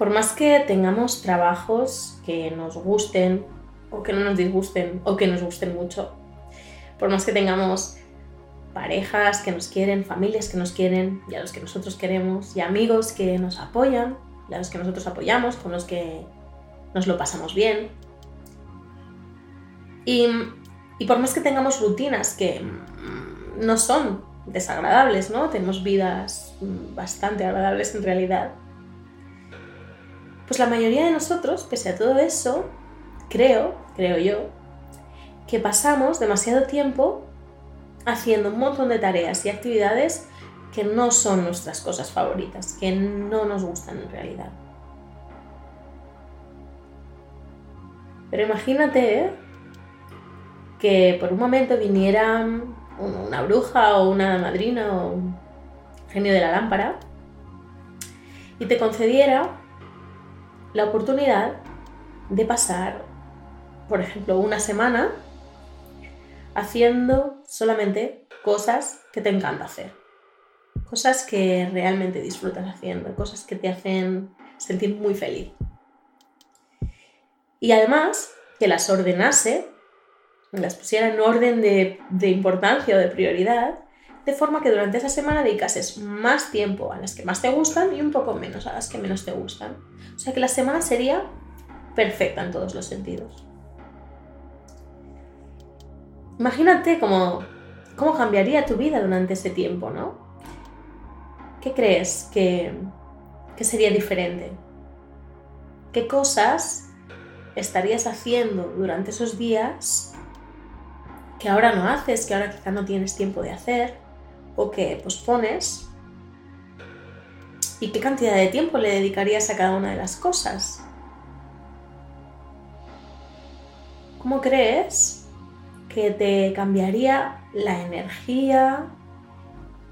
por más que tengamos trabajos que nos gusten o que no nos disgusten o que nos gusten mucho, por más que tengamos parejas que nos quieren, familias que nos quieren y a los que nosotros queremos y amigos que nos apoyan y a los que nosotros apoyamos, con los que nos lo pasamos bien. Y, y por más que tengamos rutinas que mm, no son desagradables, ¿no? Tenemos vidas mm, bastante agradables en realidad. Pues la mayoría de nosotros, pese a todo eso, creo, creo yo, que pasamos demasiado tiempo haciendo un montón de tareas y actividades que no son nuestras cosas favoritas, que no nos gustan en realidad. Pero imagínate ¿eh? que por un momento viniera una bruja o una madrina o genio de la lámpara y te concediera la oportunidad de pasar, por ejemplo, una semana haciendo solamente cosas que te encanta hacer. Cosas que realmente disfrutas haciendo, cosas que te hacen sentir muy feliz. Y además que las ordenase, las pusiera en orden de, de importancia o de prioridad, de forma que durante esa semana dedicases más tiempo a las que más te gustan y un poco menos a las que menos te gustan. O sea que la semana sería perfecta en todos los sentidos. Imagínate cómo, cómo cambiaría tu vida durante ese tiempo, ¿no? ¿Qué crees que, que sería diferente? ¿Qué cosas estarías haciendo durante esos días que ahora no haces, que ahora quizá no tienes tiempo de hacer o que pospones? ¿Y qué cantidad de tiempo le dedicarías a cada una de las cosas? ¿Cómo crees que te cambiaría la energía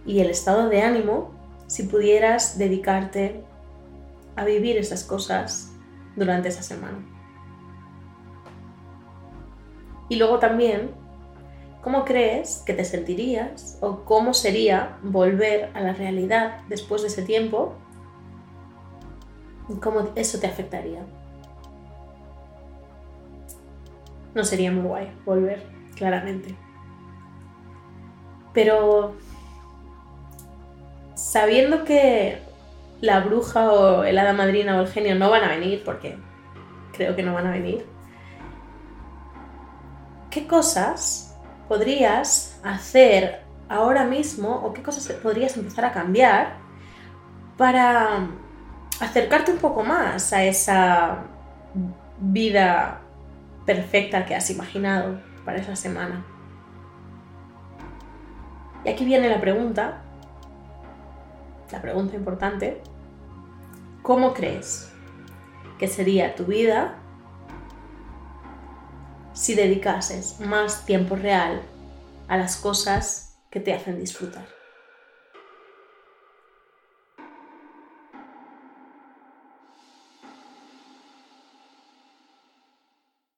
y el estado de ánimo si pudieras dedicarte a vivir esas cosas durante esa semana. Y luego también, ¿cómo crees que te sentirías o cómo sería volver a la realidad después de ese tiempo? ¿Cómo eso te afectaría? No sería muy guay volver claramente. Pero sabiendo que la bruja o el hada madrina o el genio no van a venir, porque creo que no van a venir, ¿qué cosas podrías hacer ahora mismo o qué cosas podrías empezar a cambiar para acercarte un poco más a esa vida perfecta que has imaginado? para esa semana. Y aquí viene la pregunta, la pregunta importante, ¿cómo crees que sería tu vida si dedicases más tiempo real a las cosas que te hacen disfrutar?